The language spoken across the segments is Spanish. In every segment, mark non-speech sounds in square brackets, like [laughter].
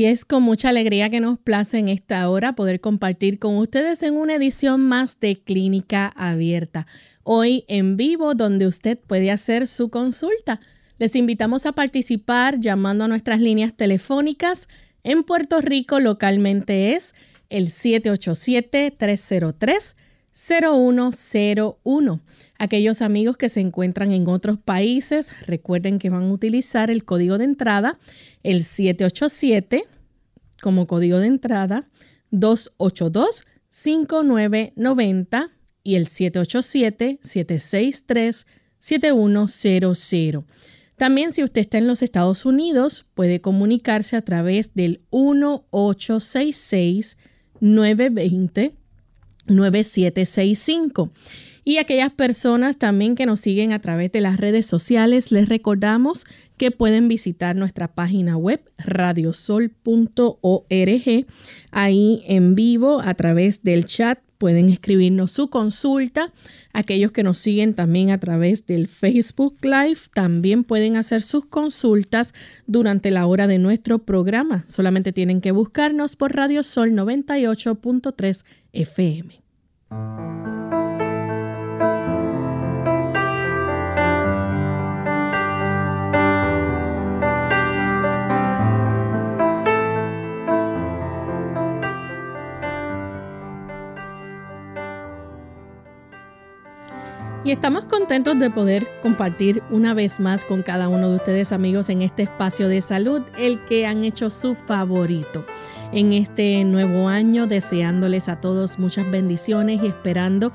Y es con mucha alegría que nos place en esta hora poder compartir con ustedes en una edición más de Clínica Abierta. Hoy en vivo, donde usted puede hacer su consulta. Les invitamos a participar llamando a nuestras líneas telefónicas. En Puerto Rico localmente es el 787-303-0101. Aquellos amigos que se encuentran en otros países, recuerden que van a utilizar el código de entrada, el 787, como código de entrada, 282-5990 y el 787-763-7100. También si usted está en los Estados Unidos, puede comunicarse a través del 1866-920-9765. Y aquellas personas también que nos siguen a través de las redes sociales, les recordamos que pueden visitar nuestra página web radiosol.org. Ahí en vivo a través del chat pueden escribirnos su consulta. Aquellos que nos siguen también a través del Facebook Live también pueden hacer sus consultas durante la hora de nuestro programa. Solamente tienen que buscarnos por Radio Sol 98.3 FM. Y estamos contentos de poder compartir una vez más con cada uno de ustedes amigos en este espacio de salud, el que han hecho su favorito en este nuevo año, deseándoles a todos muchas bendiciones y esperando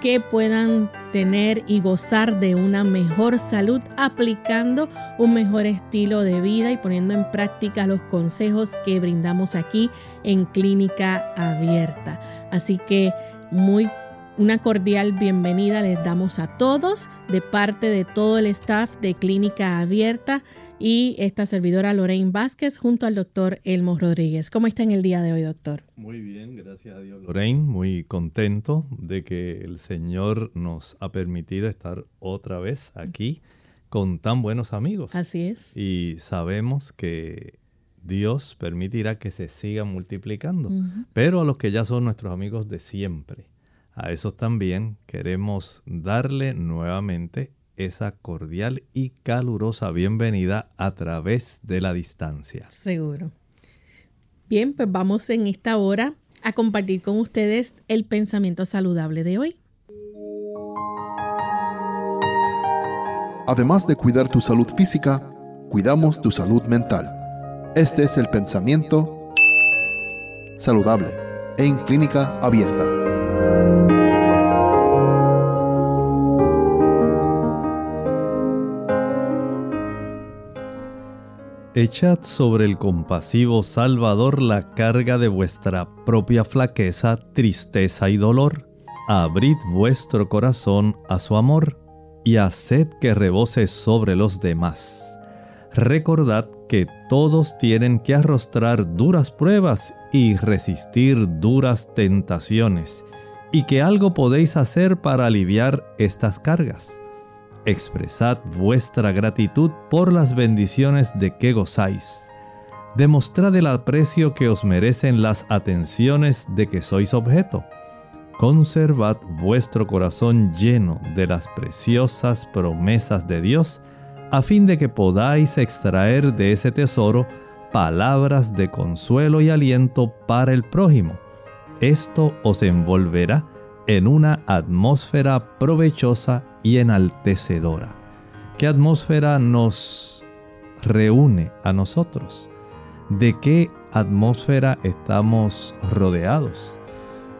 que puedan tener y gozar de una mejor salud aplicando un mejor estilo de vida y poniendo en práctica los consejos que brindamos aquí en Clínica Abierta. Así que muy una cordial bienvenida les damos a todos de parte de todo el staff de Clínica Abierta y esta servidora Lorraine Vázquez junto al doctor Elmo Rodríguez. ¿Cómo está en el día de hoy, doctor? Muy bien, gracias a Dios. Lorraine, muy contento de que el Señor nos ha permitido estar otra vez aquí con tan buenos amigos. Así es. Y sabemos que Dios permitirá que se siga multiplicando, pero a los que ya son nuestros amigos de siempre a esos también queremos darle nuevamente esa cordial y calurosa bienvenida a través de la distancia. Seguro. Bien, pues vamos en esta hora a compartir con ustedes el pensamiento saludable de hoy. Además de cuidar tu salud física, cuidamos tu salud mental. Este es el pensamiento saludable en clínica abierta. Echad sobre el compasivo Salvador la carga de vuestra propia flaqueza, tristeza y dolor. Abrid vuestro corazón a su amor y haced que rebose sobre los demás. Recordad que todos tienen que arrostrar duras pruebas y resistir duras tentaciones, y que algo podéis hacer para aliviar estas cargas expresad vuestra gratitud por las bendiciones de que gozáis. Demostrad el aprecio que os merecen las atenciones de que sois objeto. Conservad vuestro corazón lleno de las preciosas promesas de Dios, a fin de que podáis extraer de ese tesoro palabras de consuelo y aliento para el prójimo. Esto os envolverá en una atmósfera provechosa y enaltecedora. ¿Qué atmósfera nos reúne a nosotros? ¿De qué atmósfera estamos rodeados?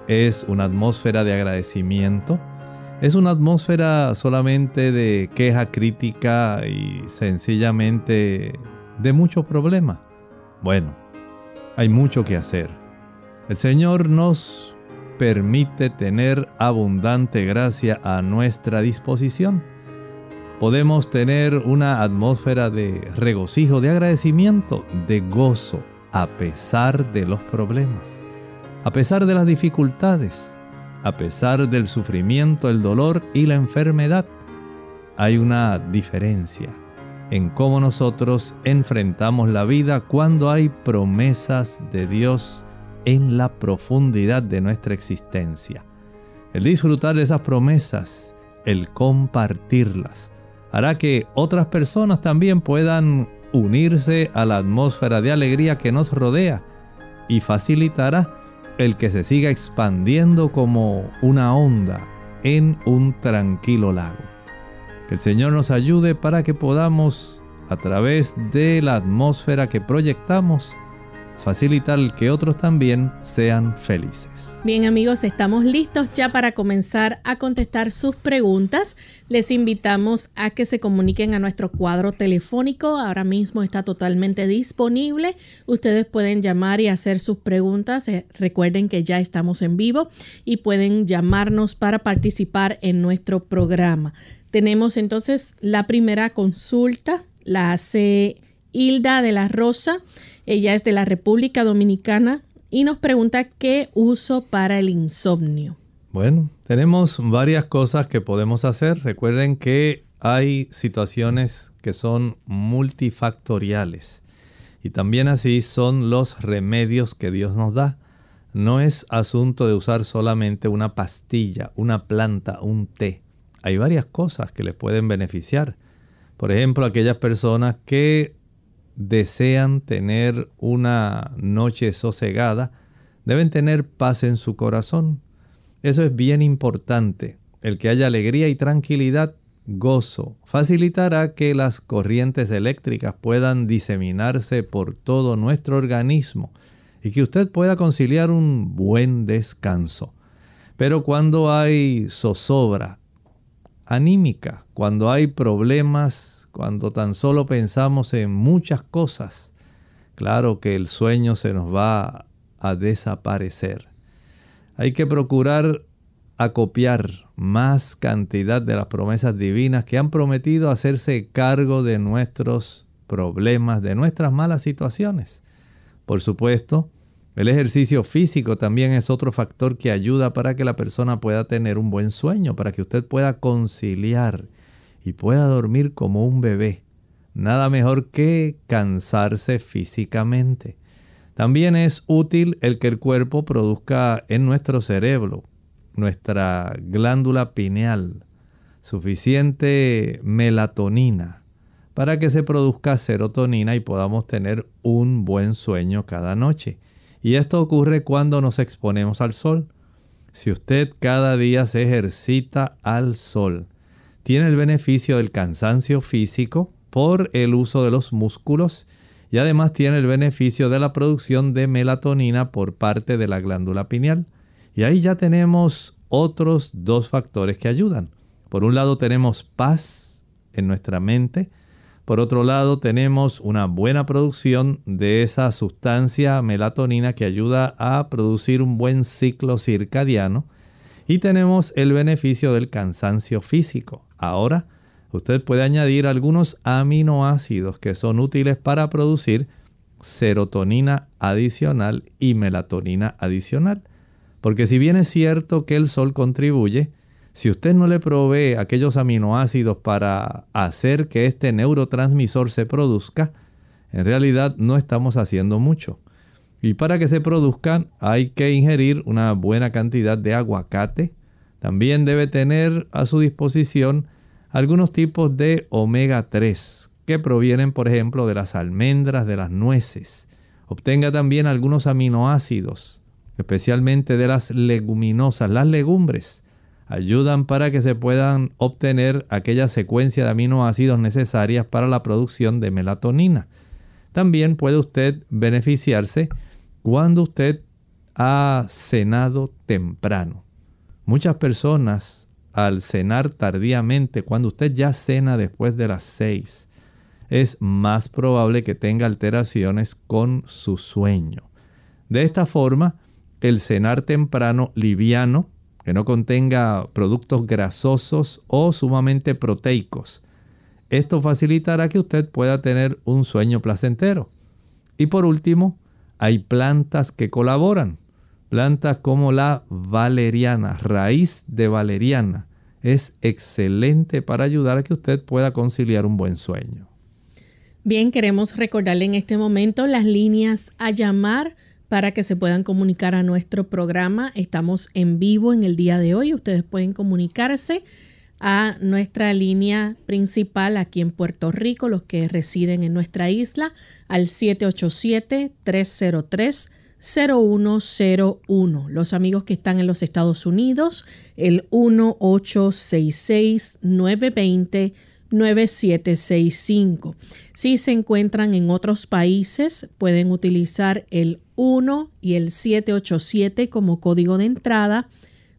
Es una atmósfera de agradecimiento, ¿Es una atmósfera solamente de queja crítica y sencillamente de mucho problema? Bueno, hay mucho que hacer. El Señor nos permite tener abundante gracia a nuestra disposición. Podemos tener una atmósfera de regocijo, de agradecimiento, de gozo, a pesar de los problemas, a pesar de las dificultades, a pesar del sufrimiento, el dolor y la enfermedad. Hay una diferencia en cómo nosotros enfrentamos la vida cuando hay promesas de Dios en la profundidad de nuestra existencia. El disfrutar de esas promesas, el compartirlas, hará que otras personas también puedan unirse a la atmósfera de alegría que nos rodea y facilitará el que se siga expandiendo como una onda en un tranquilo lago. Que el Señor nos ayude para que podamos, a través de la atmósfera que proyectamos, facilitar que otros también sean felices. Bien amigos, estamos listos ya para comenzar a contestar sus preguntas. Les invitamos a que se comuniquen a nuestro cuadro telefónico. Ahora mismo está totalmente disponible. Ustedes pueden llamar y hacer sus preguntas. Eh, recuerden que ya estamos en vivo y pueden llamarnos para participar en nuestro programa. Tenemos entonces la primera consulta, la hace Hilda de la Rosa. Ella es de la República Dominicana y nos pregunta qué uso para el insomnio. Bueno, tenemos varias cosas que podemos hacer. Recuerden que hay situaciones que son multifactoriales y también así son los remedios que Dios nos da. No es asunto de usar solamente una pastilla, una planta, un té. Hay varias cosas que les pueden beneficiar. Por ejemplo, aquellas personas que desean tener una noche sosegada, deben tener paz en su corazón. Eso es bien importante. El que haya alegría y tranquilidad, gozo, facilitará que las corrientes eléctricas puedan diseminarse por todo nuestro organismo y que usted pueda conciliar un buen descanso. Pero cuando hay zozobra anímica, cuando hay problemas cuando tan solo pensamos en muchas cosas, claro que el sueño se nos va a desaparecer. Hay que procurar acopiar más cantidad de las promesas divinas que han prometido hacerse cargo de nuestros problemas, de nuestras malas situaciones. Por supuesto, el ejercicio físico también es otro factor que ayuda para que la persona pueda tener un buen sueño, para que usted pueda conciliar y pueda dormir como un bebé. Nada mejor que cansarse físicamente. También es útil el que el cuerpo produzca en nuestro cerebro, nuestra glándula pineal, suficiente melatonina para que se produzca serotonina y podamos tener un buen sueño cada noche. Y esto ocurre cuando nos exponemos al sol. Si usted cada día se ejercita al sol, tiene el beneficio del cansancio físico por el uso de los músculos y además tiene el beneficio de la producción de melatonina por parte de la glándula pineal. Y ahí ya tenemos otros dos factores que ayudan. Por un lado tenemos paz en nuestra mente, por otro lado tenemos una buena producción de esa sustancia melatonina que ayuda a producir un buen ciclo circadiano y tenemos el beneficio del cansancio físico. Ahora, usted puede añadir algunos aminoácidos que son útiles para producir serotonina adicional y melatonina adicional. Porque si bien es cierto que el sol contribuye, si usted no le provee aquellos aminoácidos para hacer que este neurotransmisor se produzca, en realidad no estamos haciendo mucho. Y para que se produzcan hay que ingerir una buena cantidad de aguacate, también debe tener a su disposición algunos tipos de omega 3 que provienen, por ejemplo, de las almendras, de las nueces. Obtenga también algunos aminoácidos, especialmente de las leguminosas, las legumbres. Ayudan para que se puedan obtener aquella secuencia de aminoácidos necesarias para la producción de melatonina. También puede usted beneficiarse cuando usted ha cenado temprano. Muchas personas al cenar tardíamente, cuando usted ya cena después de las 6, es más probable que tenga alteraciones con su sueño. De esta forma, el cenar temprano liviano, que no contenga productos grasosos o sumamente proteicos, esto facilitará que usted pueda tener un sueño placentero. Y por último, hay plantas que colaboran. Plantas como la valeriana, raíz de valeriana, es excelente para ayudar a que usted pueda conciliar un buen sueño. Bien, queremos recordarle en este momento las líneas a llamar para que se puedan comunicar a nuestro programa. Estamos en vivo en el día de hoy. Ustedes pueden comunicarse a nuestra línea principal aquí en Puerto Rico, los que residen en nuestra isla, al 787-303-0101. Los amigos que están en los Estados Unidos, el 1866-920-9765. Si se encuentran en otros países, pueden utilizar el 1 y el 787 como código de entrada,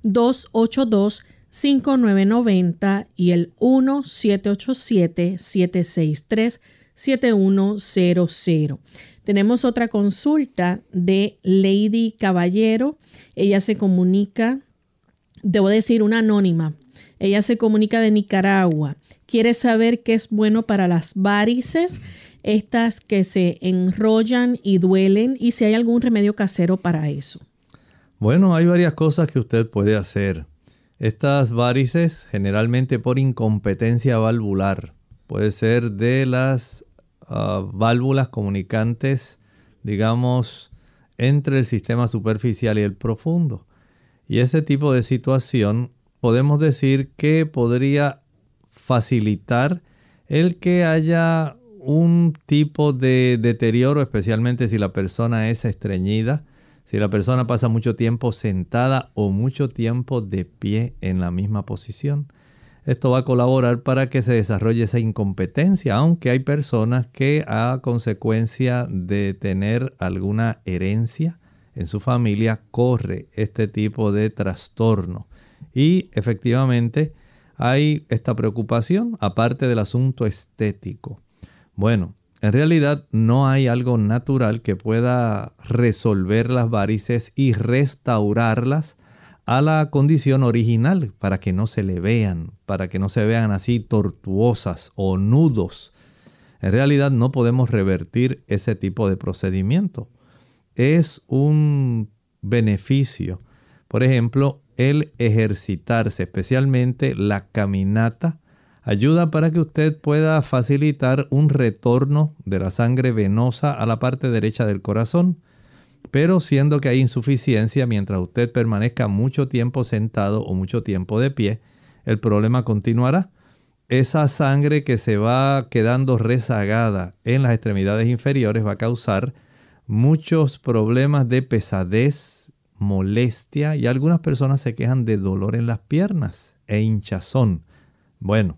282 5990 y el 1-787-763-7100. Tenemos otra consulta de Lady Caballero. Ella se comunica, debo decir, una anónima. Ella se comunica de Nicaragua. Quiere saber qué es bueno para las varices, estas que se enrollan y duelen, y si hay algún remedio casero para eso. Bueno, hay varias cosas que usted puede hacer. Estas varices generalmente por incompetencia valvular. Puede ser de las ah, válvulas comunicantes, digamos, entre el sistema superficial y el profundo. Y este tipo de situación podemos decir que podría facilitar el que haya un tipo de deterioro, especialmente si la persona es estreñida, si la persona pasa mucho tiempo sentada o mucho tiempo de pie en la misma posición. Esto va a colaborar para que se desarrolle esa incompetencia, aunque hay personas que a consecuencia de tener alguna herencia en su familia corre este tipo de trastorno. Y efectivamente hay esta preocupación aparte del asunto estético. Bueno, en realidad no hay algo natural que pueda resolver las varices y restaurarlas a la condición original para que no se le vean, para que no se vean así tortuosas o nudos. En realidad no podemos revertir ese tipo de procedimiento. Es un beneficio. Por ejemplo, el ejercitarse, especialmente la caminata, ayuda para que usted pueda facilitar un retorno de la sangre venosa a la parte derecha del corazón. Pero siendo que hay insuficiencia mientras usted permanezca mucho tiempo sentado o mucho tiempo de pie, el problema continuará. Esa sangre que se va quedando rezagada en las extremidades inferiores va a causar muchos problemas de pesadez, molestia y algunas personas se quejan de dolor en las piernas e hinchazón. Bueno,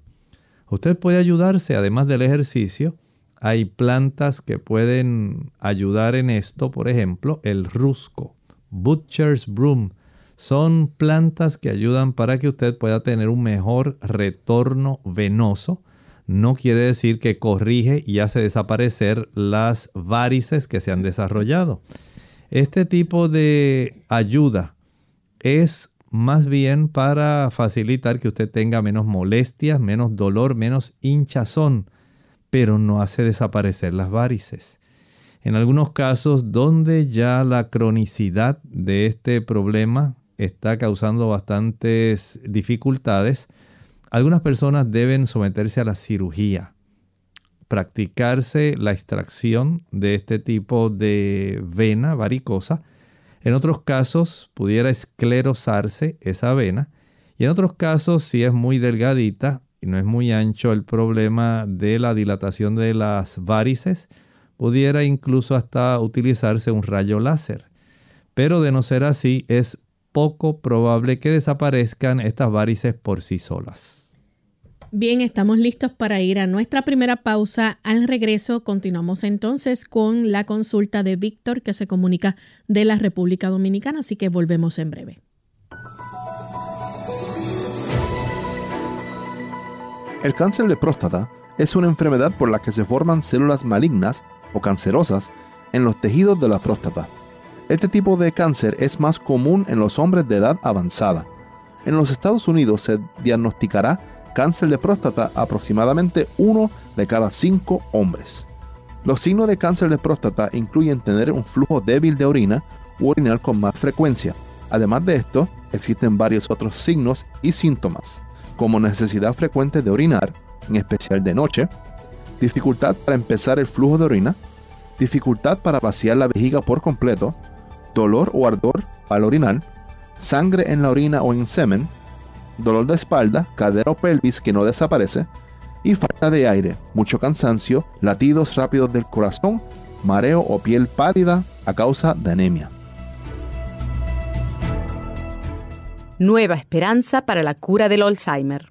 Usted puede ayudarse, además del ejercicio, hay plantas que pueden ayudar en esto, por ejemplo, el rusco, Butcher's Broom. Son plantas que ayudan para que usted pueda tener un mejor retorno venoso. No quiere decir que corrige y hace desaparecer las varices que se han desarrollado. Este tipo de ayuda es más bien para facilitar que usted tenga menos molestias, menos dolor, menos hinchazón, pero no hace desaparecer las varices. En algunos casos donde ya la cronicidad de este problema está causando bastantes dificultades, algunas personas deben someterse a la cirugía, practicarse la extracción de este tipo de vena varicosa en otros casos pudiera esclerosarse esa vena y en otros casos si es muy delgadita y no es muy ancho el problema de la dilatación de las varices, pudiera incluso hasta utilizarse un rayo láser. Pero de no ser así es poco probable que desaparezcan estas varices por sí solas. Bien, estamos listos para ir a nuestra primera pausa. Al regreso continuamos entonces con la consulta de Víctor que se comunica de la República Dominicana, así que volvemos en breve. El cáncer de próstata es una enfermedad por la que se forman células malignas o cancerosas en los tejidos de la próstata. Este tipo de cáncer es más común en los hombres de edad avanzada. En los Estados Unidos se diagnosticará cáncer de próstata aproximadamente uno de cada cinco hombres. Los signos de cáncer de próstata incluyen tener un flujo débil de orina u orinar con más frecuencia. Además de esto, existen varios otros signos y síntomas, como necesidad frecuente de orinar, en especial de noche, dificultad para empezar el flujo de orina, dificultad para vaciar la vejiga por completo, dolor o ardor al orinar, sangre en la orina o en semen, dolor de espalda, cadera o pelvis que no desaparece, y falta de aire, mucho cansancio, latidos rápidos del corazón, mareo o piel pálida a causa de anemia. Nueva esperanza para la cura del Alzheimer.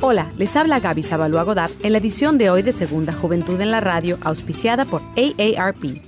Hola, les habla Gaby Sabalua Godard en la edición de hoy de Segunda Juventud en la Radio, auspiciada por AARP.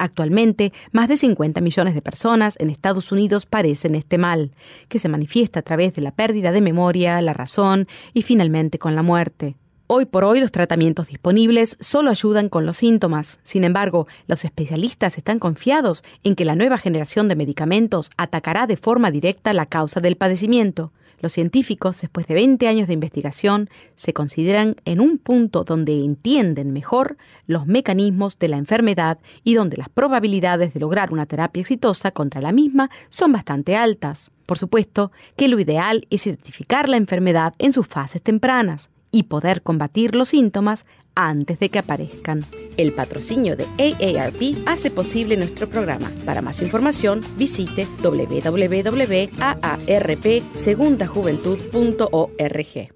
Actualmente, más de 50 millones de personas en Estados Unidos padecen este mal, que se manifiesta a través de la pérdida de memoria, la razón y finalmente con la muerte. Hoy por hoy los tratamientos disponibles solo ayudan con los síntomas. Sin embargo, los especialistas están confiados en que la nueva generación de medicamentos atacará de forma directa la causa del padecimiento. Los científicos, después de 20 años de investigación, se consideran en un punto donde entienden mejor los mecanismos de la enfermedad y donde las probabilidades de lograr una terapia exitosa contra la misma son bastante altas. Por supuesto que lo ideal es identificar la enfermedad en sus fases tempranas y poder combatir los síntomas antes de que aparezcan. El patrocinio de AARP hace posible nuestro programa. Para más información, visite www.aarpsegundajuventud.org.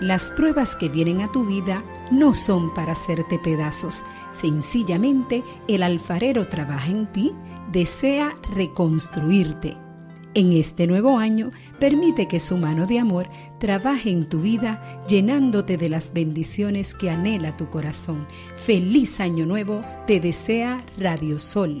Las pruebas que vienen a tu vida no son para hacerte pedazos. Sencillamente, el alfarero trabaja en ti, desea reconstruirte en este nuevo año, permite que su mano de amor trabaje en tu vida, llenándote de las bendiciones que anhela tu corazón. Feliz año nuevo, te desea Radio Sol.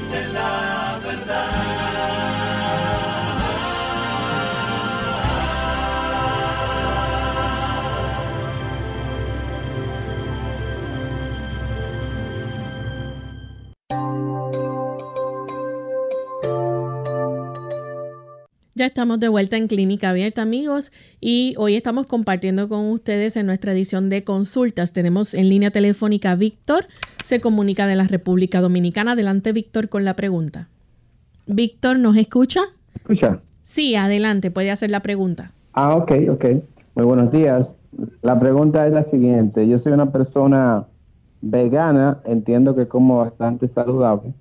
Ya estamos de vuelta en Clínica Abierta, amigos, y hoy estamos compartiendo con ustedes en nuestra edición de consultas. Tenemos en línea telefónica a Víctor, se comunica de la República Dominicana. Adelante, Víctor, con la pregunta. Víctor, ¿nos escucha? ¿Escucha? Sí, adelante, puede hacer la pregunta. Ah, ok, ok. Muy buenos días. La pregunta es la siguiente. Yo soy una persona vegana, entiendo que como bastante saludable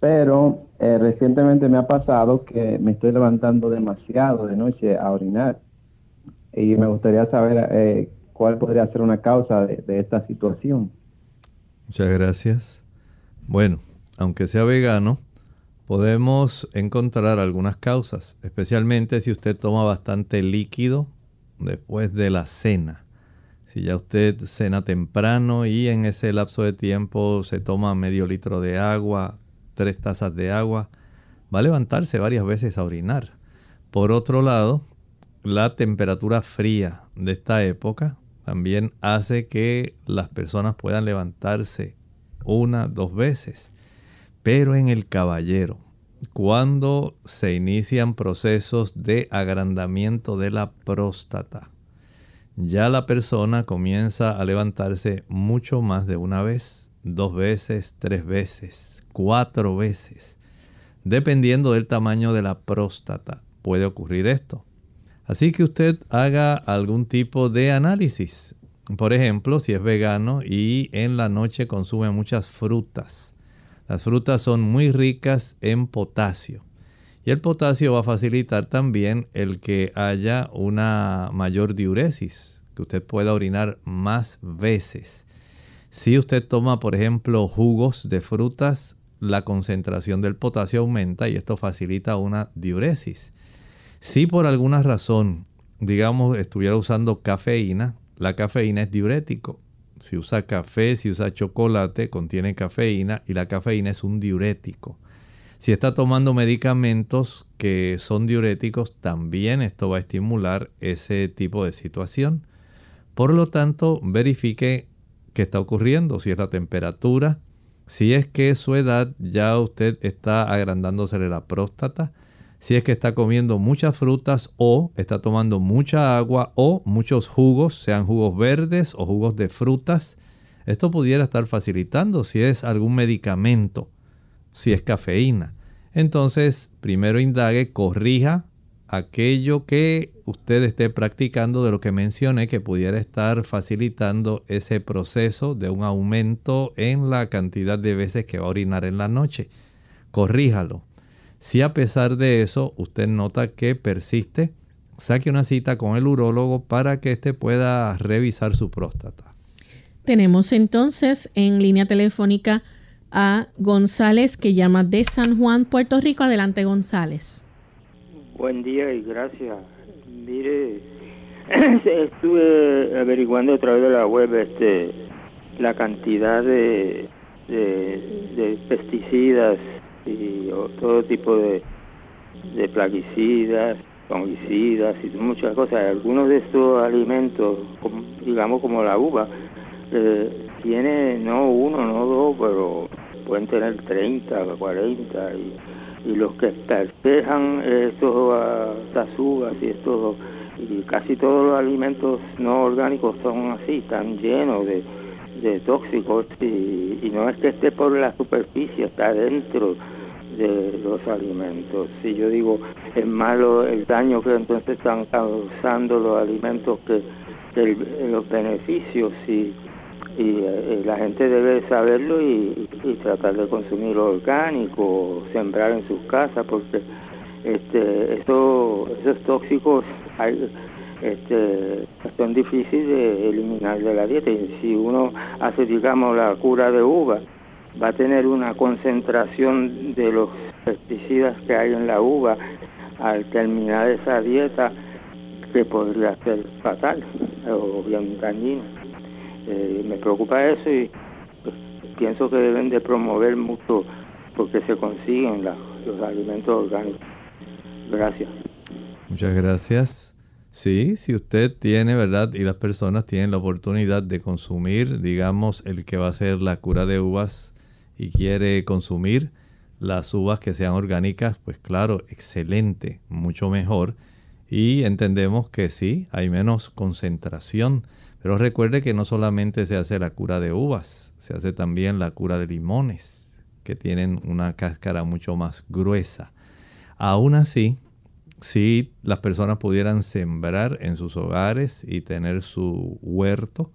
pero eh, recientemente me ha pasado que me estoy levantando demasiado de noche a orinar y me gustaría saber eh, cuál podría ser una causa de, de esta situación. Muchas gracias. Bueno, aunque sea vegano, podemos encontrar algunas causas, especialmente si usted toma bastante líquido después de la cena. Si ya usted cena temprano y en ese lapso de tiempo se toma medio litro de agua, tres tazas de agua, va a levantarse varias veces a orinar. Por otro lado, la temperatura fría de esta época también hace que las personas puedan levantarse una, dos veces. Pero en el caballero, cuando se inician procesos de agrandamiento de la próstata, ya la persona comienza a levantarse mucho más de una vez, dos veces, tres veces, cuatro veces. Dependiendo del tamaño de la próstata, puede ocurrir esto. Así que usted haga algún tipo de análisis. Por ejemplo, si es vegano y en la noche consume muchas frutas. Las frutas son muy ricas en potasio. Y el potasio va a facilitar también el que haya una mayor diuresis, que usted pueda orinar más veces. Si usted toma, por ejemplo, jugos de frutas, la concentración del potasio aumenta y esto facilita una diuresis. Si por alguna razón, digamos, estuviera usando cafeína, la cafeína es diurético. Si usa café, si usa chocolate, contiene cafeína y la cafeína es un diurético. Si está tomando medicamentos que son diuréticos, también esto va a estimular ese tipo de situación. Por lo tanto, verifique qué está ocurriendo, si es la temperatura, si es que su edad ya usted está agrandándosele la próstata, si es que está comiendo muchas frutas o está tomando mucha agua o muchos jugos, sean jugos verdes o jugos de frutas. Esto pudiera estar facilitando si es algún medicamento, si es cafeína. Entonces, primero indague, corrija aquello que usted esté practicando de lo que mencioné que pudiera estar facilitando ese proceso de un aumento en la cantidad de veces que va a orinar en la noche. Corríjalo. Si a pesar de eso usted nota que persiste, saque una cita con el urólogo para que éste pueda revisar su próstata. Tenemos entonces en línea telefónica a González que llama de San Juan, Puerto Rico. Adelante, González. Buen día y gracias. Mire, [clears throat] estuve averiguando a través de la web este la cantidad de, de, pesticidas y todo tipo de, de plaguicidas, fungicidas y muchas cosas. Algunos de estos alimentos, digamos como la uva, eh, tiene no uno, no dos, pero pueden tener 30, 40 y y los que estos estas uvas y estos y casi todos los alimentos no orgánicos son así, están llenos de, tóxicos y, no es que esté por la superficie, está dentro de los alimentos. Si yo digo es malo el daño que entonces están causando los alimentos que, los beneficios y y eh, la gente debe saberlo y, tratar de consumir orgánico, sembrar en sus casas, porque este, esos tóxicos hay, este, son difíciles de eliminar de la dieta. Y si uno hace, digamos, la cura de uva, va a tener una concentración de los pesticidas que hay en la uva al terminar esa dieta que podría ser fatal o bien dañina. Eh, me preocupa eso y pues, pienso que deben de promover mucho porque se consiguen los alimentos orgánicos. Gracias. Muchas gracias. Sí, si usted tiene, ¿verdad? Y las personas tienen la oportunidad de consumir, digamos, el que va a ser la cura de uvas y quiere consumir las uvas que sean orgánicas, pues claro, excelente, mucho mejor. Y entendemos que sí, hay menos concentración pero recuerde que no solamente se hace la cura de uvas, se hace también la cura de limones, que tienen una cáscara mucho más gruesa. Aún así, si las personas pudieran sembrar en sus hogares y tener su huerto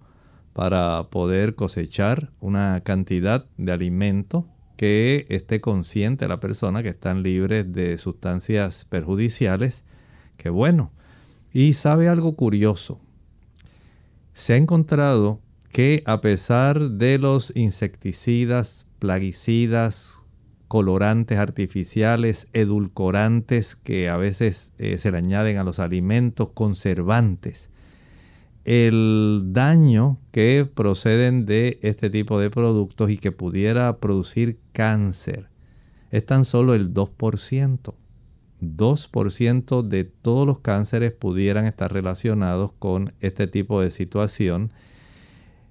para poder cosechar una cantidad de alimento que esté consciente la persona que están libres de sustancias perjudiciales, que bueno. Y sabe algo curioso, se ha encontrado que a pesar de los insecticidas, plaguicidas, colorantes artificiales, edulcorantes que a veces eh, se le añaden a los alimentos, conservantes, el daño que proceden de este tipo de productos y que pudiera producir cáncer es tan solo el 2%. 2% de todos los cánceres pudieran estar relacionados con este tipo de situación.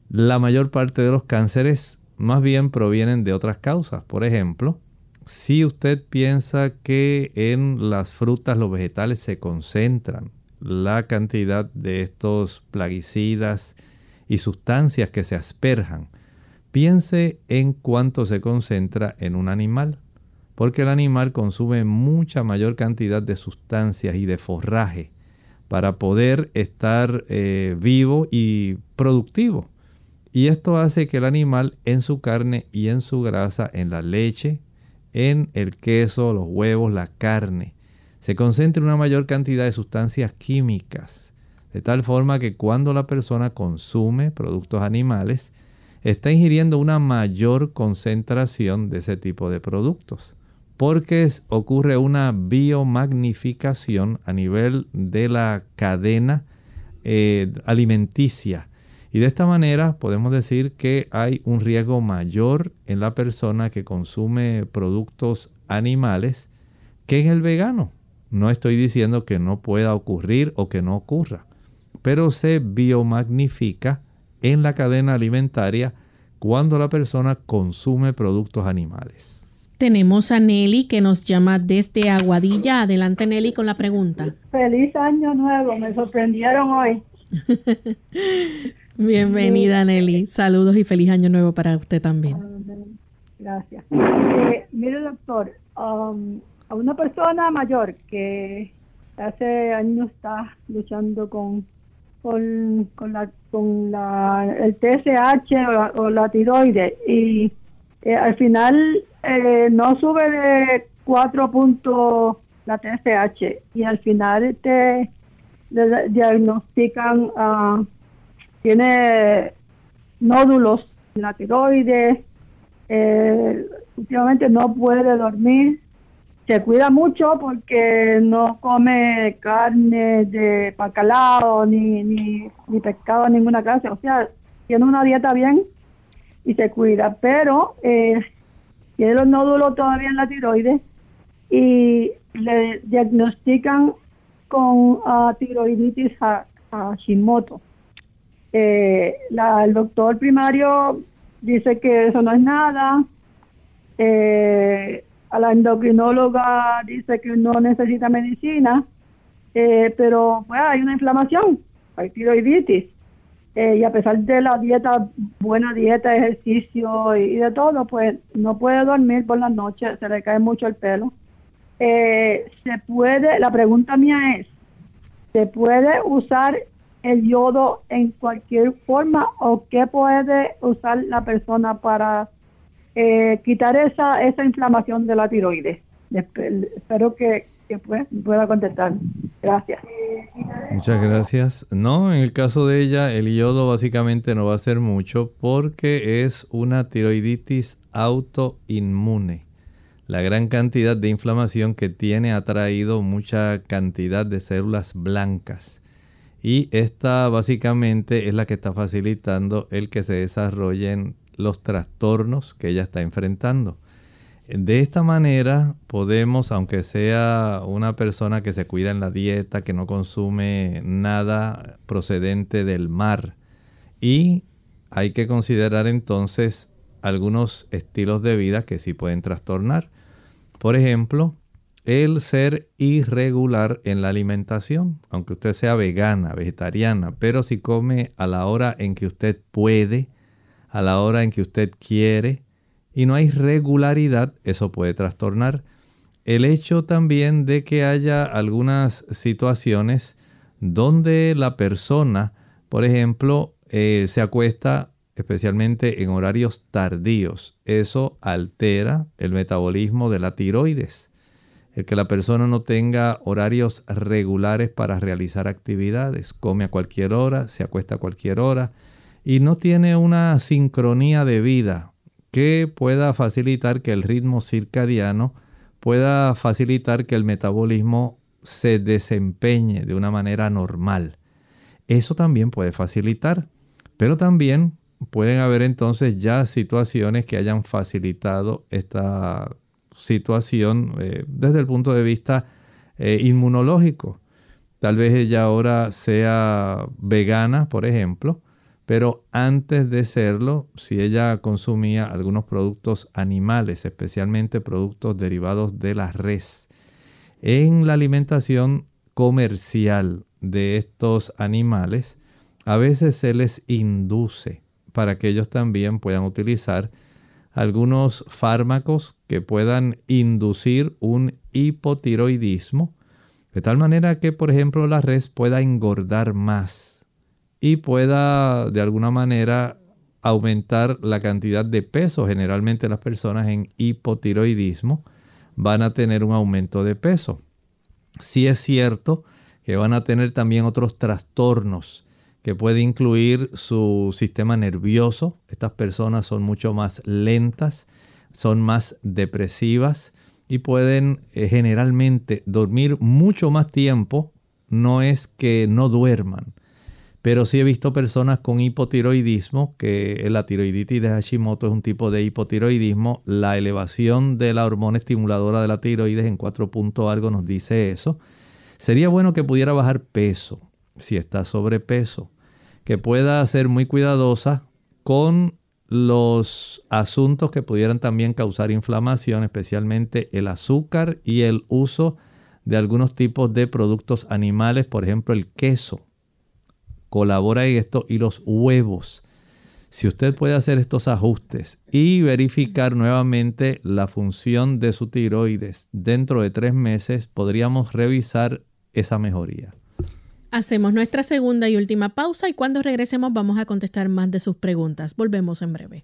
La mayor parte de los cánceres más bien provienen de otras causas. Por ejemplo, si usted piensa que en las frutas, los vegetales se concentran la cantidad de estos plaguicidas y sustancias que se asperjan, piense en cuánto se concentra en un animal, porque el animal consume mucha mayor cantidad de sustancias y de forraje para poder estar eh, vivo y productivo. Y esto hace que el animal en su carne y en su grasa, en la leche, en el queso, los huevos, la carne, se concentre una mayor cantidad de sustancias químicas, de tal forma que cuando la persona consume productos animales, está ingiriendo una mayor concentración de ese tipo de productos, porque ocurre una biomagnificación a nivel de la cadena eh, alimenticia y de esta manera podemos decir que hay un riesgo mayor en la persona que consume productos animales que en el vegano. No estoy diciendo que no pueda ocurrir o que no ocurra, pero se biomagnifica en la cadena alimentaria cuando la persona consume productos animales. Tenemos a Nelly que nos llama desde Aguadilla. Adelante Nelly con la pregunta. Feliz año nuevo, me sorprendieron hoy. [laughs] Bienvenida, Nelly. Saludos y feliz año nuevo para usted también. Gracias. Eh, mire, doctor, um, a una persona mayor que hace años está luchando con, con, la, con la, el TSH o la, tiroides y eh, al final eh, no sube de 4 puntos la TSH y al final te diagnostican a tiene nódulos en la tiroides, eh, últimamente no puede dormir, se cuida mucho porque no come carne de bacalao ni, ni, ni pescado de ninguna clase, o sea, tiene una dieta bien y se cuida, pero eh, tiene los nódulos todavía en la tiroides y le diagnostican con uh, tiroiditis a, a. Eh, el doctor primario dice que eso no es nada. Eh, a la endocrinóloga dice que no necesita medicina, eh, pero pues, hay una inflamación, hay tiroiditis. Y a pesar de la dieta, buena dieta, ejercicio y, de todo, pues no puede dormir por la noche, se le cae mucho el pelo. se puede, la pregunta mía es, ¿se puede usar el yodo en cualquier forma o qué puede usar la persona para eh, quitar esa, esa inflamación de la tiroides. Espero que, pueda contestar. Gracias. Muchas gracias. No, en el caso de ella, el yodo básicamente no va a hacer mucho porque es una tiroiditis autoinmune. La gran cantidad de inflamación que tiene ha traído mucha cantidad de células blancas y esta básicamente es la que está facilitando el que se desarrollen los trastornos que ella está enfrentando. De esta manera podemos, aunque sea una persona que se cuida en la dieta, que no consume nada procedente del mar, y hay que considerar entonces algunos estilos de vida que sí pueden trastornar. Por ejemplo, el ser irregular en la alimentación, aunque usted sea vegana, vegetariana, pero si come a la hora en que usted puede, a la hora en que usted quiere, y no hay regularidad, eso puede trastornar. El hecho también de que haya algunas situaciones donde la persona, por ejemplo, eh, se acuesta especialmente en horarios tardíos, eso altera el metabolismo de la tiroides. El que la persona no tenga horarios regulares para realizar actividades, come a cualquier hora, se acuesta a cualquier hora y no tiene una sincronía de vida que pueda facilitar que el ritmo circadiano pueda facilitar que el metabolismo se desempeñe de una manera normal. Eso también puede facilitar, pero también pueden haber entonces ya situaciones que hayan facilitado esta situación eh, desde el punto de vista eh, inmunológico. Tal vez ella ahora sea vegana, por ejemplo, pero antes de serlo, si ella consumía algunos productos animales, especialmente productos derivados de la res, en la alimentación comercial de estos animales, a veces se les induce para que ellos también puedan utilizar algunos fármacos que puedan inducir un hipotiroidismo, de tal manera que, por ejemplo, la res pueda engordar más y pueda de alguna manera aumentar la cantidad de peso. Generalmente las personas en hipotiroidismo van a tener un aumento de peso. Si es cierto que van a tener también otros trastornos que puede incluir su sistema nervioso. Estas personas son mucho más lentas, son más depresivas y pueden eh, generalmente dormir mucho más tiempo. No es que no duerman, pero sí he visto personas con hipotiroidismo, que la tiroiditis de Hashimoto es un tipo de hipotiroidismo. La elevación de la hormona estimuladora de la tiroides en 4 puntos algo nos dice eso. Sería bueno que pudiera bajar peso si está sobrepeso que pueda ser muy cuidadosa con los asuntos que pudieran también causar inflamación, especialmente el azúcar y el uso de algunos tipos de productos animales, por ejemplo el queso. Colabora en esto y los huevos. Si usted puede hacer estos ajustes y verificar nuevamente la función de su tiroides dentro de tres meses, podríamos revisar esa mejoría. Hacemos nuestra segunda y última pausa y cuando regresemos vamos a contestar más de sus preguntas. Volvemos en breve.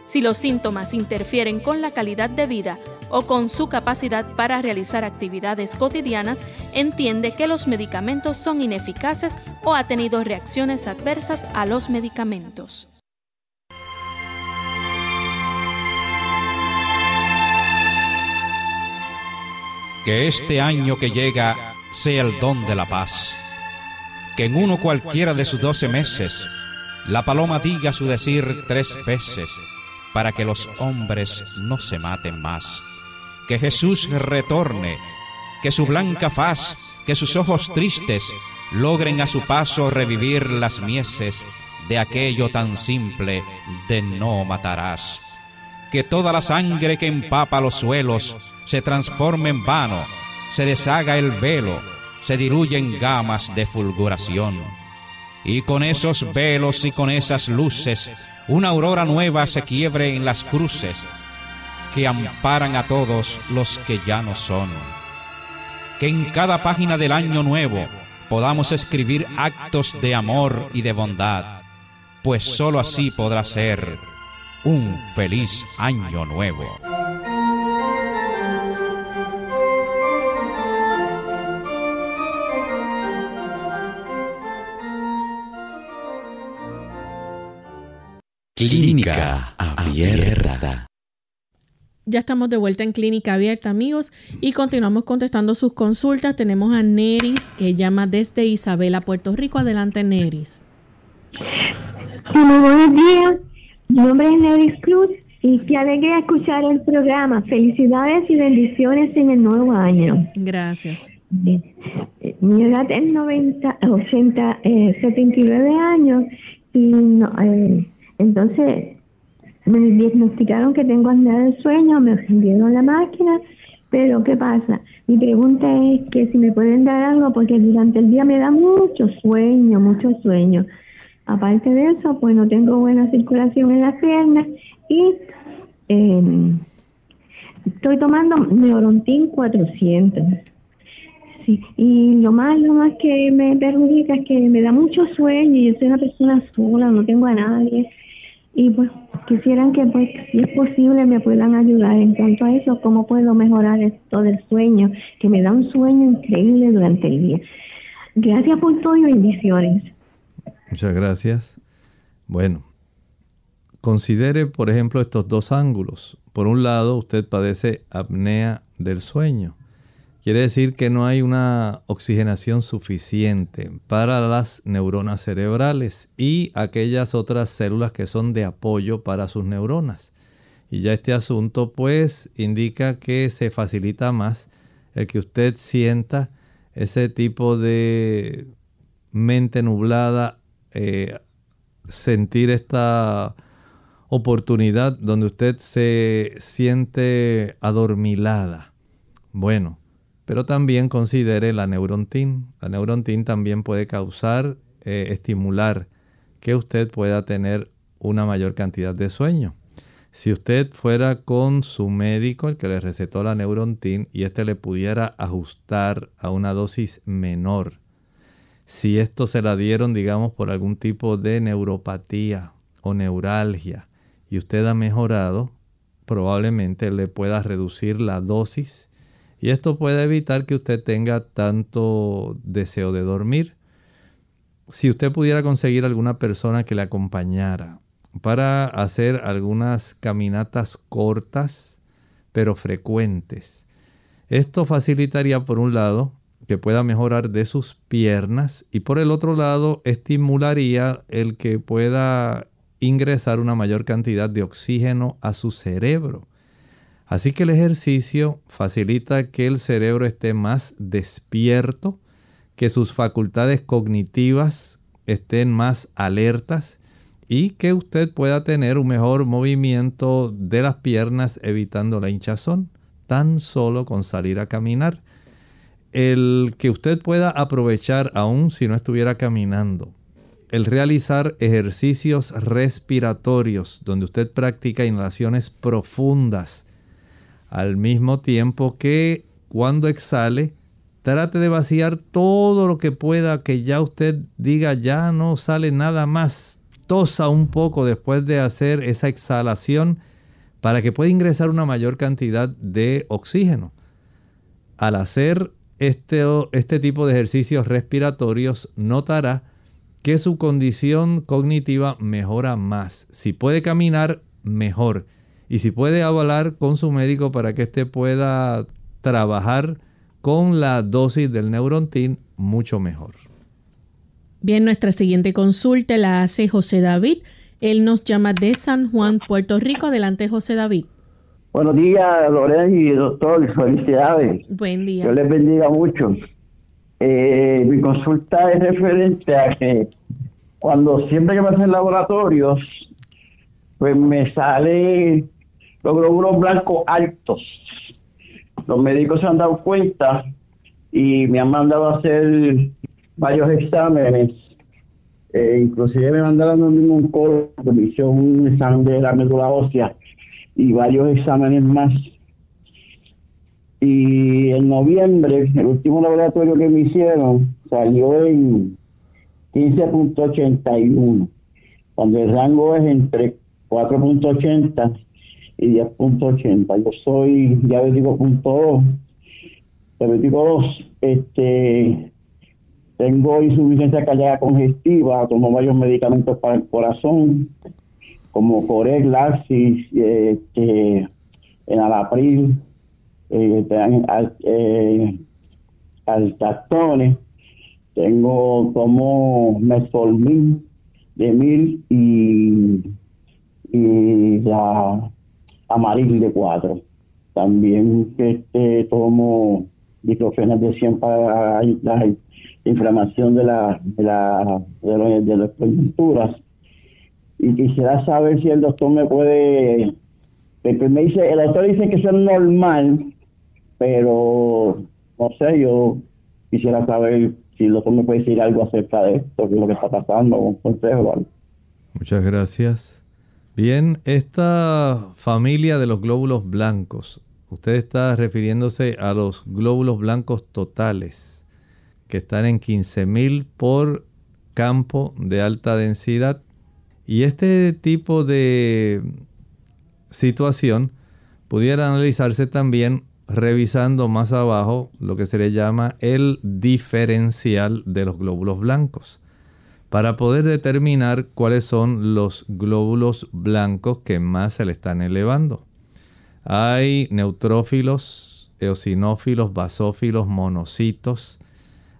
Si los síntomas interfieren con la calidad de vida o con su capacidad para realizar actividades cotidianas, entiende que los medicamentos son ineficaces o ha tenido reacciones adversas a los medicamentos. Que este año que llega sea el don de la paz. Que en uno cualquiera de sus doce meses, la paloma diga su decir tres veces, para que los hombres no se maten más que Jesús retorne, que su blanca faz, que sus ojos tristes logren a su paso revivir las mieses de aquello tan simple de no matarás. Que toda la sangre que empapa los suelos se transforme en vano, se deshaga el velo, se diluye en gamas de fulguración. Y con esos velos y con esas luces, una aurora nueva se quiebre en las cruces, que amparan a todos los que ya no son. Que en cada página del año nuevo podamos escribir actos de amor y de bondad, pues sólo así podrá ser un feliz año nuevo. Clínica Abierta. Ya estamos de vuelta en Clínica Abierta, amigos, y continuamos contestando sus consultas. Tenemos a Neris, que llama desde Isabela, Puerto Rico. Adelante, Neris. muy buenos días. Mi nombre es Neris Cruz y qué alegría escuchar el programa. Felicidades y bendiciones en el nuevo año. Gracias. Mi edad es 90, 80, 79 años y no, eh, entonces me diagnosticaron que tengo apnea del sueño, me dieron la máquina, pero ¿qué pasa? Mi pregunta es que si me pueden dar algo, porque durante el día me da mucho sueño, mucho sueño. Aparte de eso, pues no tengo buena circulación en las piernas y em, estoy tomando Neurontin 400. Sí, y lo más, lo más que me perjudica es que me da mucho sueño yo soy una persona sola, no tengo a nadie. Y pues quisieran que, pues, si es posible, me puedan ayudar en cuanto a eso, cómo puedo mejorar esto del sueño, que me da un sueño increíble durante el día. Gracias por todo y bendiciones. Muchas gracias. Bueno, considere, por ejemplo, estos dos ángulos. Por un lado, usted padece apnea del sueño. Quiere decir que no hay una oxigenación suficiente para las neuronas cerebrales y aquellas otras células que son de apoyo para sus neuronas. Y ya este asunto pues indica que se facilita más el que usted sienta ese tipo de mente nublada, eh, sentir esta oportunidad donde usted se siente adormilada. Bueno, pero también considere la neurontin. La neurontin también puede causar, eh, estimular que usted pueda tener una mayor cantidad de sueño. Si usted fuera con su médico, el que le recetó la neurontin, y éste le pudiera ajustar a una dosis menor, si esto se la dieron, digamos, por algún tipo de neuropatía o neuralgia, y usted ha mejorado, probablemente le pueda reducir la dosis y esto puede evitar que usted tenga tanto deseo de dormir. Si usted pudiera conseguir alguna persona que le acompañara para hacer algunas caminatas cortas pero frecuentes. Esto facilitaría por un lado que pueda mejorar de sus piernas y por el otro lado estimularía el que pueda ingresar una mayor cantidad de oxígeno a su cerebro. Así que el ejercicio facilita que el cerebro esté más despierto, que sus facultades cognitivas estén más alertas y que usted pueda tener un mejor movimiento de las piernas evitando la hinchazón, tan solo con salir a caminar. El que usted pueda aprovechar aún si no estuviera caminando, el realizar ejercicios respiratorios donde usted practica inhalaciones profundas, al mismo tiempo que cuando exhale, trate de vaciar todo lo que pueda, que ya usted diga ya no sale nada más. Tosa un poco después de hacer esa exhalación para que pueda ingresar una mayor cantidad de oxígeno. Al hacer este, este tipo de ejercicios respiratorios, notará que su condición cognitiva mejora más. Si puede caminar, mejor y si puede hablar con su médico para que éste pueda trabajar con la dosis del Neurontin, mucho mejor. Bien, nuestra siguiente consulta la hace José David. Él nos llama de San Juan, Puerto Rico. Adelante, José David. Buenos días, Lorena y doctor. [laughs] Felicidades. Buen día. Dios les bendiga mucho. Eh, mi consulta es referente a que cuando siempre que me hacen laboratorios, pues me sale los glóbulos blancos altos. Los médicos se han dado cuenta y me han mandado a hacer varios exámenes. Eh, inclusive me mandaron un oncólogo me hizo un examen de la médula ósea y varios exámenes más. Y en noviembre, el último laboratorio que me hicieron salió en 15.81, cuando el rango es entre 4.80 y 10.80. Yo soy diabético punto diabético 2. Este, tengo insuficiencia cardíaca congestiva, tomo varios medicamentos para el corazón, como Coreg, Laxis, este, Enalapril, eh, eh, Altactone. Tengo, tomo Metformin de mil y, y la amaril de 4. También este, tomo diclofenas de 100 para la inflamación de, la, de, la, de, las coyunturas. Y quisiera saber si el doctor me puede... Me dice, el doctor dice que eso es normal, pero no sé, yo quisiera saber si el doctor me puede decir algo acerca de esto, qué es lo que está pasando, un consejo. Muchas gracias. Bien, esta familia de los glóbulos blancos Usted está refiriéndose a los glóbulos blancos totales, que están en 15.000 por campo de alta densidad. Y este tipo de situación pudiera analizarse también revisando más abajo lo que se le llama el diferencial de los glóbulos blancos para poder determinar cuáles son los glóbulos blancos que más se le están elevando. Hay neutrófilos, eosinófilos, basófilos, monocitos.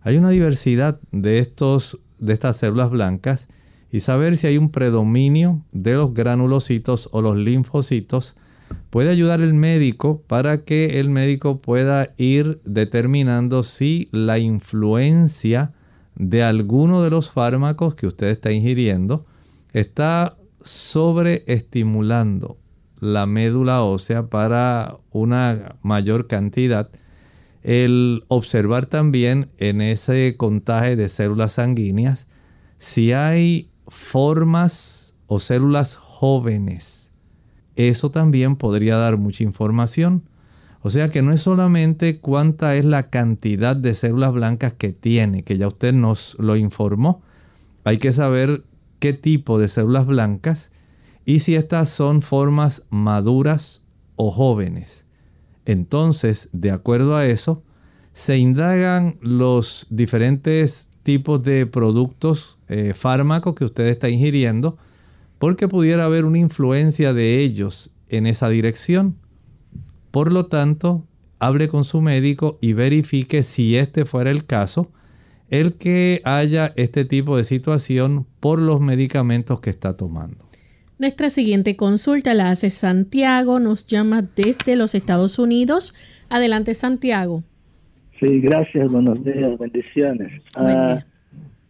Hay una diversidad de, estos, de estas células blancas y saber si hay un predominio de los granulocitos o los linfocitos puede ayudar el médico para que el médico pueda ir determinando si la influencia de alguno de los fármacos que usted está ingiriendo está sobreestimulando la médula ósea para una mayor cantidad. El observar también en ese contaje de células sanguíneas si hay formas o células jóvenes. Eso también podría dar mucha información. O sea que no es solamente cuánta es la cantidad de células blancas que tiene, que ya usted nos lo informó. Hay que saber qué tipo de células blancas y si estas son formas maduras o jóvenes. Entonces, de acuerdo a eso, se indagan los diferentes tipos de productos, eh, fármacos que usted está ingiriendo, porque pudiera haber una influencia de ellos en esa dirección. Por lo tanto, hable con su médico y verifique si este fuera el caso, el que haya este tipo de situación por los medicamentos que está tomando. Nuestra siguiente consulta la hace Santiago, nos llama desde los Estados Unidos. Adelante, Santiago. Sí, gracias, buenos días, bendiciones. Ah,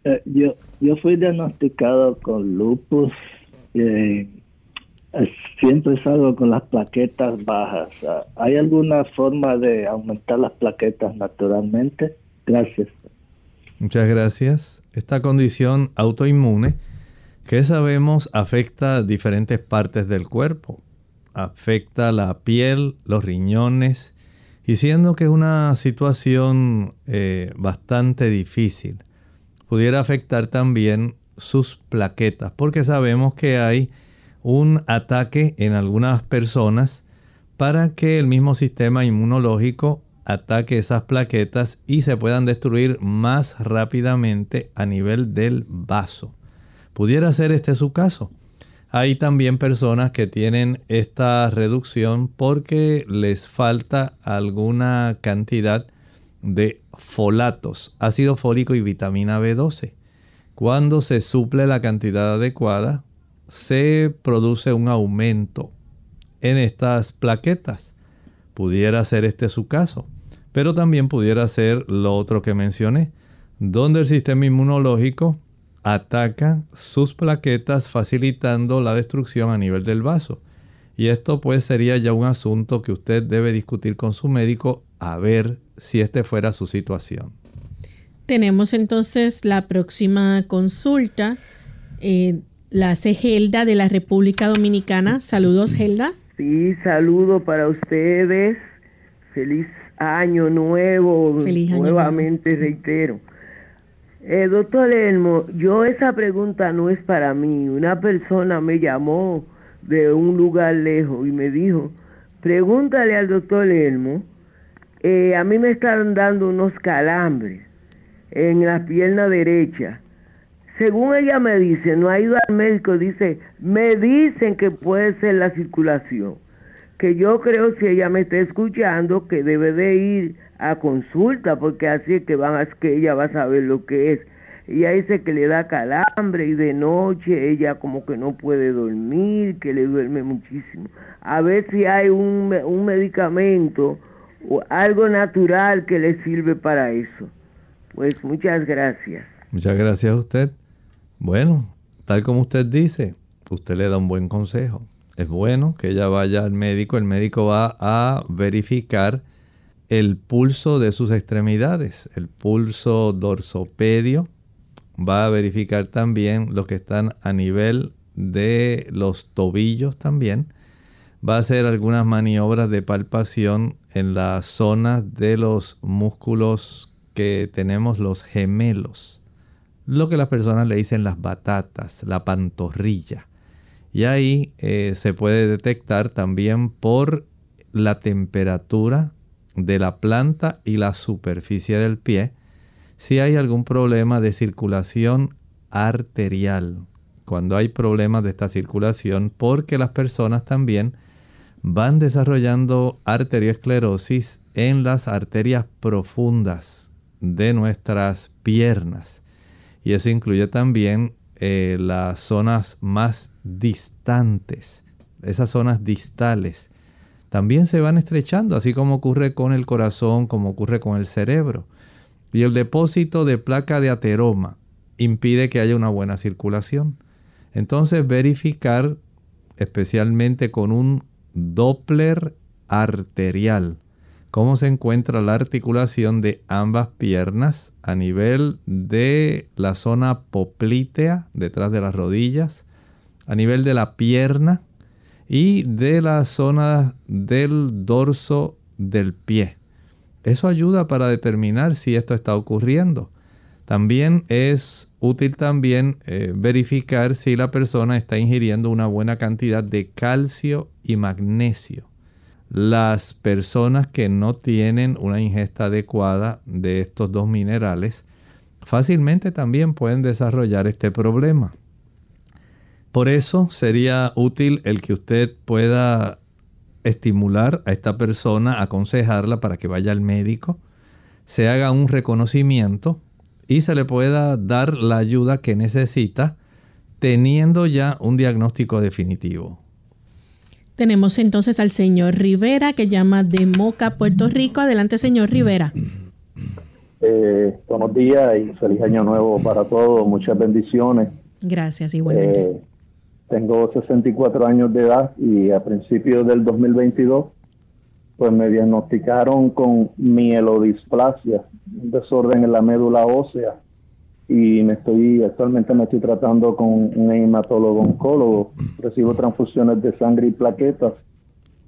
eh, yo, yo fui diagnosticado con lupus. Eh, siempre salgo con las plaquetas bajas. Ah, ¿Hay alguna forma de aumentar las plaquetas naturalmente? Gracias. Muchas gracias. Esta condición autoinmune que sabemos afecta diferentes partes del cuerpo. Afecta la piel, los riñones, y siendo que es una situación eh, bastante difícil, pudiera afectar también sus plaquetas, porque sabemos que hay un ataque en algunas personas para que el mismo sistema inmunológico ataque esas plaquetas y se puedan destruir más rápidamente a nivel del vaso. Pudiera ser este su caso. Hay también personas que tienen esta reducción porque les falta alguna cantidad de folatos, ácido fólico y vitamina B12. Cuando se suple la cantidad adecuada, se produce un aumento en estas plaquetas. Pudiera ser este su caso, pero también pudiera ser lo otro que mencioné, donde el sistema inmunológico ataca sus plaquetas facilitando la destrucción a nivel del vaso. Y esto pues sería ya un asunto que usted debe discutir con su médico a ver si este fuera su situación. Tenemos entonces la próxima consulta. Eh, la hace Gelda de la República Dominicana. Saludos, Gelda. Sí, saludo para ustedes. Feliz año nuevo. Feliz año Nuevamente reitero. Eh, doctor Elmo, yo esa pregunta no es para mí. Una persona me llamó de un lugar lejos y me dijo, pregúntale al doctor Elmo, eh, a mí me están dando unos calambres en la pierna derecha según ella me dice, no ha ido al médico, dice, me dicen que puede ser la circulación. Que yo creo, si ella me está escuchando, que debe de ir a consulta, porque así es que, van a, que ella va a saber lo que es. Ella dice que le da calambre y de noche ella como que no puede dormir, que le duerme muchísimo. A ver si hay un, un medicamento o algo natural que le sirve para eso. Pues muchas gracias. Muchas gracias a usted. Bueno, tal como usted dice, usted le da un buen consejo. Es bueno que ella vaya al médico. El médico va a verificar el pulso de sus extremidades, el pulso dorsopedio. Va a verificar también los que están a nivel de los tobillos también. va a hacer algunas maniobras de palpación en la zona de los músculos que tenemos los gemelos. Lo que las personas le dicen las batatas, la pantorrilla. Y ahí eh, se puede detectar también por la temperatura de la planta y la superficie del pie si hay algún problema de circulación arterial. Cuando hay problemas de esta circulación, porque las personas también van desarrollando arteriosclerosis en las arterias profundas de nuestras piernas. Y eso incluye también eh, las zonas más distantes, esas zonas distales. También se van estrechando, así como ocurre con el corazón, como ocurre con el cerebro. Y el depósito de placa de ateroma impide que haya una buena circulación. Entonces verificar especialmente con un Doppler arterial. Cómo se encuentra la articulación de ambas piernas a nivel de la zona poplítea, detrás de las rodillas, a nivel de la pierna y de la zona del dorso del pie. Eso ayuda para determinar si esto está ocurriendo. También es útil también eh, verificar si la persona está ingiriendo una buena cantidad de calcio y magnesio. Las personas que no tienen una ingesta adecuada de estos dos minerales fácilmente también pueden desarrollar este problema. Por eso sería útil el que usted pueda estimular a esta persona, aconsejarla para que vaya al médico, se haga un reconocimiento y se le pueda dar la ayuda que necesita teniendo ya un diagnóstico definitivo. Tenemos entonces al señor Rivera que llama de Moca, Puerto Rico. Adelante, señor Rivera. Eh, buenos días y feliz año nuevo para todos. Muchas bendiciones. Gracias, igualmente. Eh, tengo 64 años de edad y a principios del 2022 pues me diagnosticaron con mielodisplasia, un desorden en la médula ósea y me estoy actualmente me estoy tratando con un hematólogo oncólogo. Recibo transfusiones de sangre y plaquetas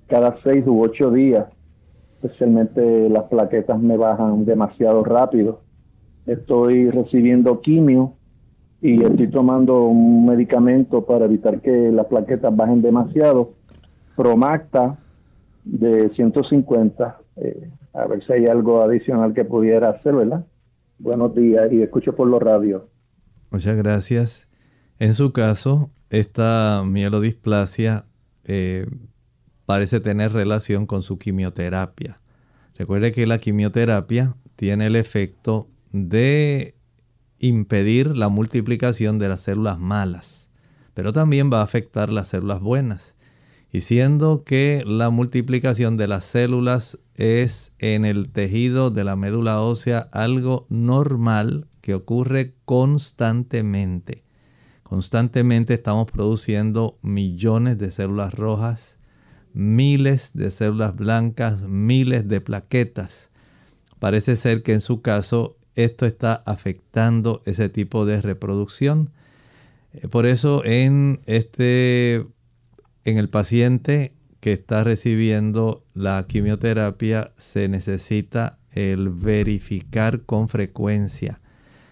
cada seis u ocho días. Especialmente las plaquetas me bajan demasiado rápido. Estoy recibiendo quimio y estoy tomando un medicamento para evitar que las plaquetas bajen demasiado. Promacta de 150. Eh, a ver si hay algo adicional que pudiera hacer, ¿verdad? Buenos días y escucho por los radios. Muchas gracias. En su caso, esta mielodisplasia eh, parece tener relación con su quimioterapia. Recuerde que la quimioterapia tiene el efecto de impedir la multiplicación de las células malas, pero también va a afectar las células buenas. Y siendo que la multiplicación de las células es en el tejido de la médula ósea algo normal que ocurre constantemente. Constantemente estamos produciendo millones de células rojas, miles de células blancas, miles de plaquetas. Parece ser que en su caso esto está afectando ese tipo de reproducción. Eh, por eso en este en el paciente que está recibiendo la quimioterapia se necesita el verificar con frecuencia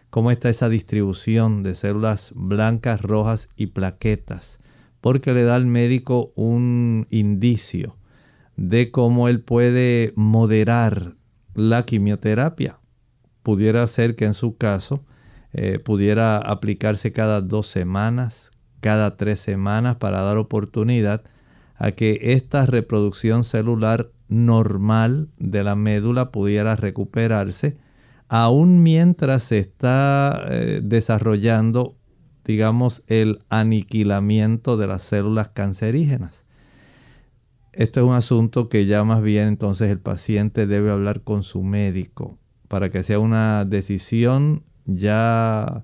cómo está esa distribución de células blancas, rojas y plaquetas, porque le da al médico un indicio de cómo él puede moderar la quimioterapia. Pudiera ser que en su caso eh, pudiera aplicarse cada dos semanas, cada tres semanas para dar oportunidad a que esta reproducción celular normal de la médula pudiera recuperarse, aún mientras se está eh, desarrollando, digamos, el aniquilamiento de las células cancerígenas. Esto es un asunto que ya más bien entonces el paciente debe hablar con su médico para que sea una decisión ya,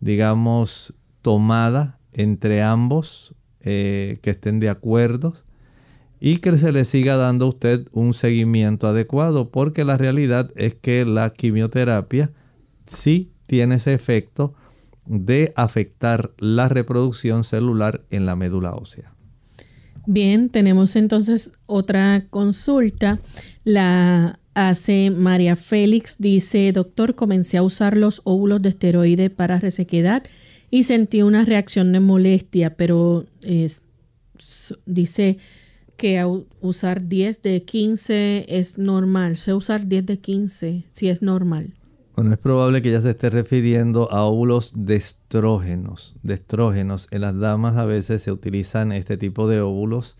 digamos, tomada entre ambos eh, que estén de acuerdo y que se le siga dando a usted un seguimiento adecuado, porque la realidad es que la quimioterapia sí tiene ese efecto de afectar la reproducción celular en la médula ósea. Bien, tenemos entonces otra consulta. La hace María Félix. Dice, doctor, comencé a usar los óvulos de esteroide para resequedad y sentí una reacción de molestia, pero dice que usar 10 de 15 es normal. Sé usar 10 de 15 si es normal. Bueno, es probable que ya se esté refiriendo a óvulos de estrógenos. De estrógenos. En las damas a veces se utilizan este tipo de óvulos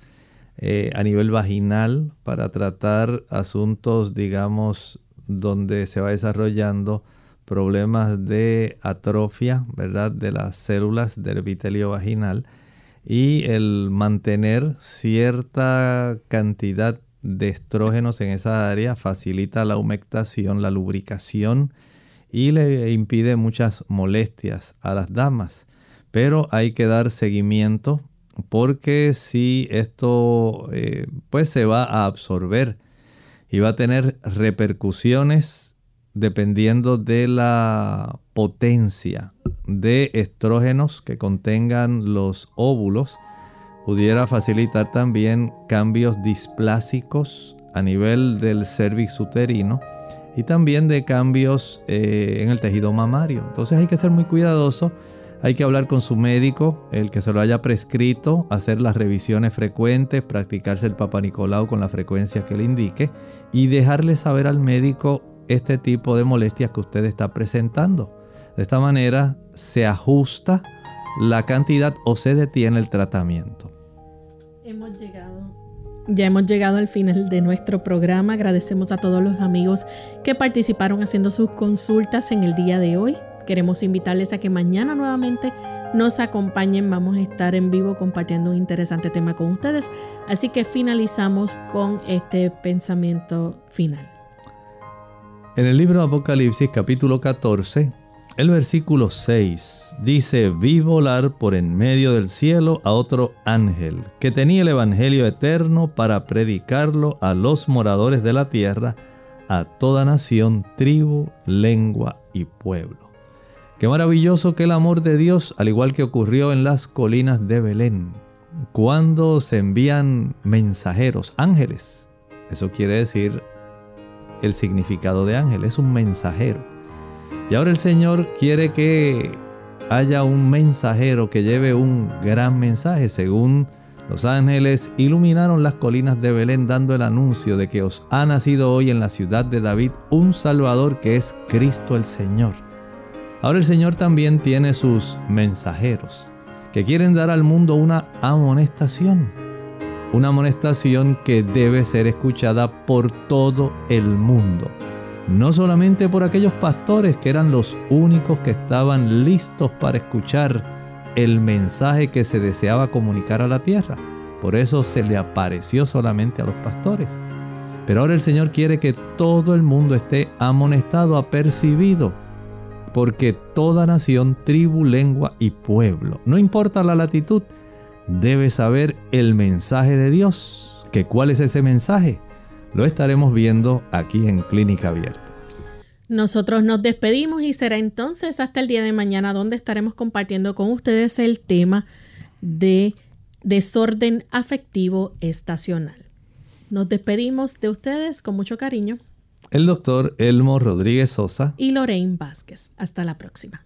eh, a nivel vaginal para tratar asuntos, digamos, donde se va desarrollando problemas de atrofia, ¿verdad? De las células del epitelio vaginal y el mantener cierta cantidad de estrógenos en esa área facilita la humectación, la lubricación y le impide muchas molestias a las damas. Pero hay que dar seguimiento porque si esto eh, pues se va a absorber y va a tener repercusiones dependiendo de la potencia de estrógenos que contengan los óvulos, pudiera facilitar también cambios displásicos a nivel del cervix uterino y también de cambios eh, en el tejido mamario. Entonces hay que ser muy cuidadoso, hay que hablar con su médico, el que se lo haya prescrito, hacer las revisiones frecuentes, practicarse el Papa Nicolau con la frecuencia que le indique y dejarle saber al médico este tipo de molestias que usted está presentando. De esta manera se ajusta la cantidad o se detiene el tratamiento. Hemos llegado ya hemos llegado al final de nuestro programa. Agradecemos a todos los amigos que participaron haciendo sus consultas en el día de hoy. Queremos invitarles a que mañana nuevamente nos acompañen. Vamos a estar en vivo compartiendo un interesante tema con ustedes. Así que finalizamos con este pensamiento final. En el libro Apocalipsis capítulo 14, el versículo 6 dice, vi volar por en medio del cielo a otro ángel que tenía el Evangelio eterno para predicarlo a los moradores de la tierra, a toda nación, tribu, lengua y pueblo. Qué maravilloso que el amor de Dios, al igual que ocurrió en las colinas de Belén, cuando se envían mensajeros, ángeles. Eso quiere decir el significado de ángel, es un mensajero y ahora el Señor quiere que haya un mensajero que lleve un gran mensaje. Según los ángeles iluminaron las colinas de Belén dando el anuncio de que os ha nacido hoy en la ciudad de David un Salvador que es Cristo el Señor. Ahora el Señor también tiene sus mensajeros que quieren dar al mundo una amonestación. Una amonestación que debe ser escuchada por todo el mundo no solamente por aquellos pastores que eran los únicos que estaban listos para escuchar el mensaje que se deseaba comunicar a la tierra. Por eso se le apareció solamente a los pastores. Pero ahora el Señor quiere que todo el mundo esté amonestado, apercibido, porque toda nación, tribu, lengua y pueblo, no importa la latitud, debe saber el mensaje de Dios. ¿Que ¿Cuál es ese mensaje? Lo estaremos viendo aquí en Clínica Abierta. Nosotros nos despedimos y será entonces hasta el día de mañana donde estaremos compartiendo con ustedes el tema de desorden afectivo estacional. Nos despedimos de ustedes con mucho cariño. El doctor Elmo Rodríguez Sosa y Lorraine Vázquez. Hasta la próxima.